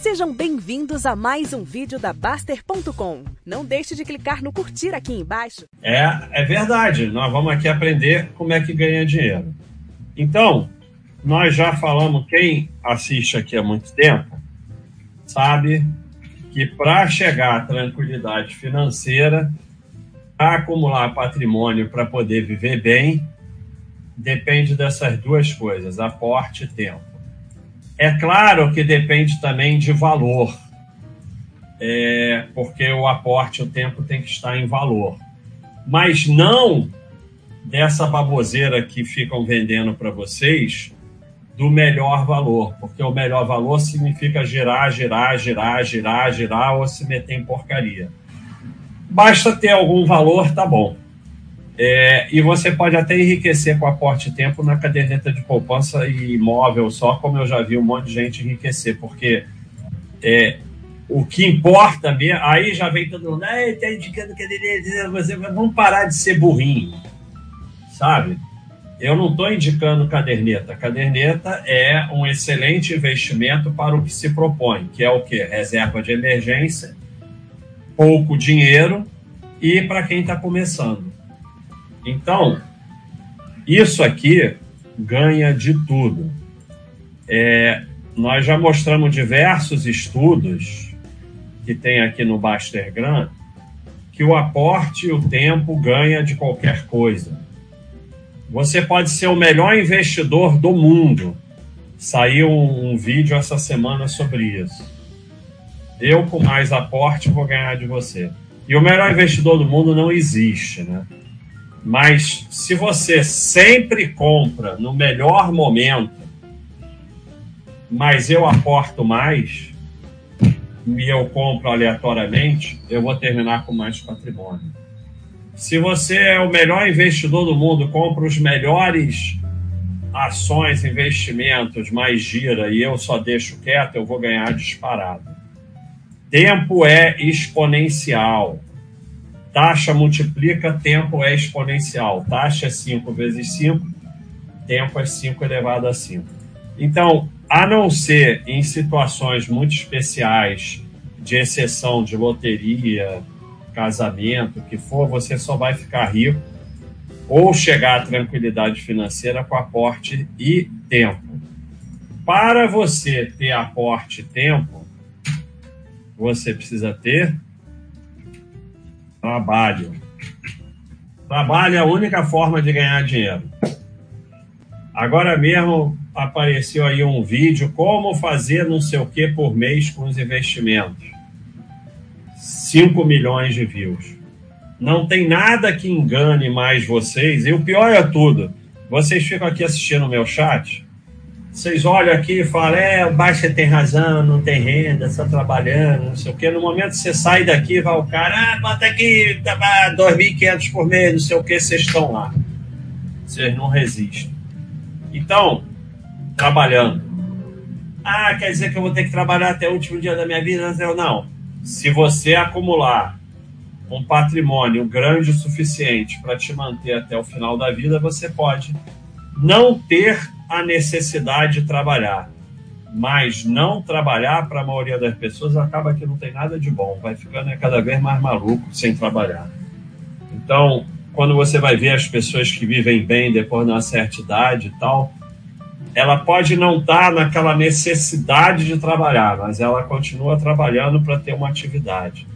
Sejam bem-vindos a mais um vídeo da Baster.com. Não deixe de clicar no curtir aqui embaixo. É, é verdade. Nós vamos aqui aprender como é que ganha dinheiro. Então, nós já falamos, quem assiste aqui há muito tempo, sabe que para chegar à tranquilidade financeira, para acumular patrimônio para poder viver bem, depende dessas duas coisas, aporte e tempo. É claro que depende também de valor, é, porque o aporte, o tempo tem que estar em valor. Mas não dessa baboseira que ficam vendendo para vocês do melhor valor, porque o melhor valor significa girar, girar, girar, girar, girar ou se meter em porcaria. Basta ter algum valor, tá bom. É, e você pode até enriquecer com aporte tempo na caderneta de poupança e imóvel só, como eu já vi um monte de gente enriquecer, porque é, o que importa mesmo, aí já vem todo mundo, ah, está indicando caderneta, você, vamos parar de ser burrinho, sabe? Eu não estou indicando caderneta. Caderneta é um excelente investimento para o que se propõe, que é o que? Reserva de emergência, pouco dinheiro e para quem está começando. Então, isso aqui ganha de tudo. É, nós já mostramos diversos estudos que tem aqui no Baster Grant que o aporte e o tempo ganha de qualquer coisa. Você pode ser o melhor investidor do mundo. Saiu um, um vídeo essa semana sobre isso. Eu, com mais aporte, vou ganhar de você. E o melhor investidor do mundo não existe, né? Mas se você sempre compra no melhor momento, mas eu aporto mais e eu compro aleatoriamente, eu vou terminar com mais patrimônio. Se você é o melhor investidor do mundo, compra os melhores ações, investimentos, mais gira e eu só deixo quieto, eu vou ganhar disparado. Tempo é exponencial. Taxa multiplica, tempo é exponencial. Taxa é 5 vezes 5, tempo é 5 elevado a 5. Então, a não ser em situações muito especiais, de exceção de loteria, casamento, o que for, você só vai ficar rico ou chegar à tranquilidade financeira com aporte e tempo. Para você ter aporte e tempo, você precisa ter Trabalho. Trabalho é a única forma de ganhar dinheiro. Agora mesmo apareceu aí um vídeo como fazer não sei o que por mês com os investimentos. 5 milhões de views. Não tem nada que engane mais vocês. E o pior é tudo. Vocês ficam aqui assistindo o meu chat vocês olham aqui e falam, é, o Baixa tem razão, não tem renda, só trabalhando, não sei o quê. No momento que você sai daqui, vai o cara, ah, bota aqui, tá, 2.500 por mês, não sei o quê, vocês estão lá. Vocês não resistem. Então, trabalhando. Ah, quer dizer que eu vou ter que trabalhar até o último dia da minha vida? Não. Se você acumular um patrimônio grande o suficiente para te manter até o final da vida, você pode não ter a necessidade de trabalhar. Mas não trabalhar, para a maioria das pessoas, acaba que não tem nada de bom. Vai ficando cada vez mais maluco sem trabalhar. Então, quando você vai ver as pessoas que vivem bem depois de uma certa idade e tal, ela pode não estar tá naquela necessidade de trabalhar, mas ela continua trabalhando para ter uma atividade.